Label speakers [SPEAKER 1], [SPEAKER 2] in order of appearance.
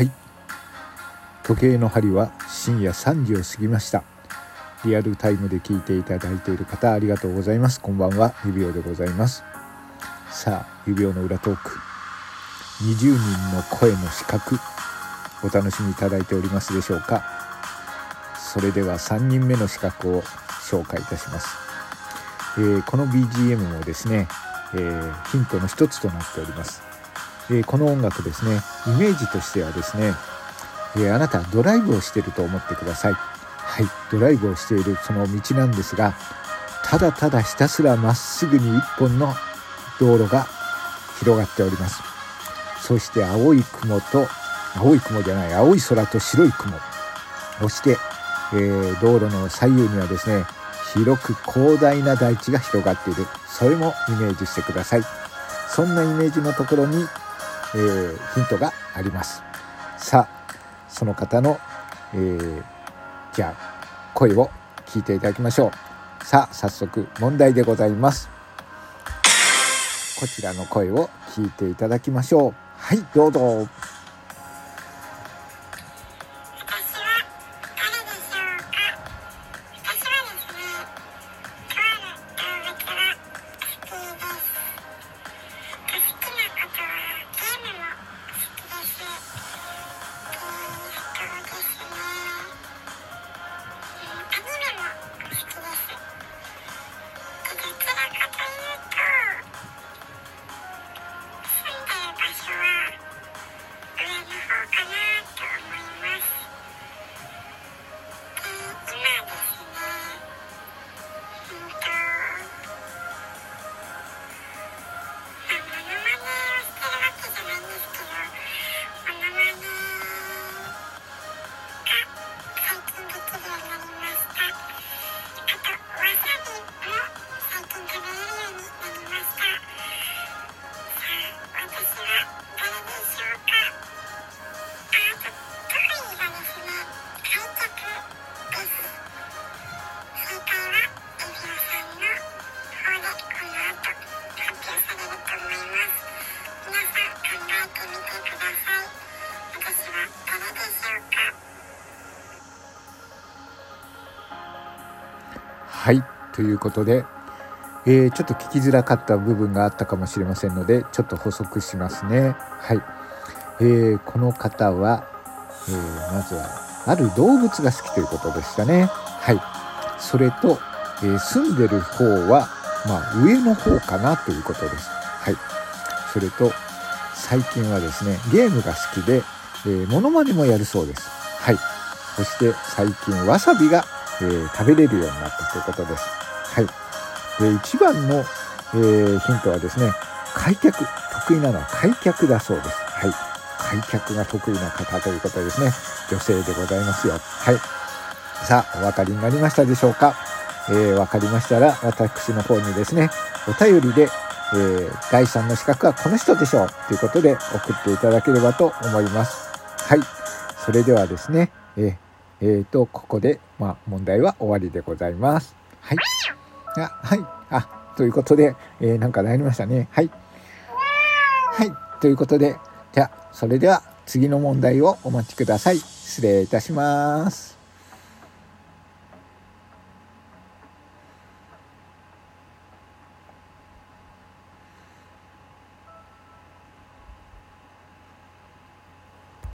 [SPEAKER 1] はい。時計の針は深夜3時を過ぎました。リアルタイムで聞いていただいている方ありがとうございます。こんばんは。指輪でございます。さあ指輪の裏トーク。20人の声の資格お楽しみいただいておりますでしょうか。それでは3人目の資格を紹介いたします、えー、この BGM もですね、えー、ヒントの一つとなっております、え、この音楽ですねイメージとしてはですねえ、あなたドライブをしていると思ってください。はいドライブをしているその道なんですがただただひたすらまっすぐに一本の道路が広がっております。そして青い雲と青い雲じゃない青い空と白い雲。そして、えー、道路の左右にはですね広く広大な大地が広がっている。それもイメージしてください。そんなイメージのところに、えー、ヒントがあります。さあその方の、えー、じゃあ声を聞いていただきましょう。さあ早速問題でございます。こちらの声を聞いていただきましょう。はいどうぞ。はいということで、えー、ちょっと聞きづらかった部分があったかもしれませんのでちょっと補足しますね。はい、えー、この方は、えー、まずはある動物が好きということでしたね。はい。それと、えー、住んでる方はまあ上の方かなということです。はい。それと最近はですねゲームが好きで、えー、モノマネもやるそうです。はい。そして最近わさびがえー、食べれるようになったということです。はい。で、一番の、えー、ヒントはですね、開脚、得意なのは開脚だそうです。はい。開脚が得意な方ということですね。女性でございますよ。はい。さあ、お分かりになりましたでしょうか？えー、分かりましたら、私の方にですね、お便りで、えー、第3の資格はこの人でしょうということで送っていただければと思います。はい。それではですね、えーえーと、ここで、まあ、問題は終わりでございます。はい。あ、はい。あ、ということで、えー、なんかなりましたね。はい。はい。ということで、じゃあ、それでは次の問題をお待ちください。失礼いたします。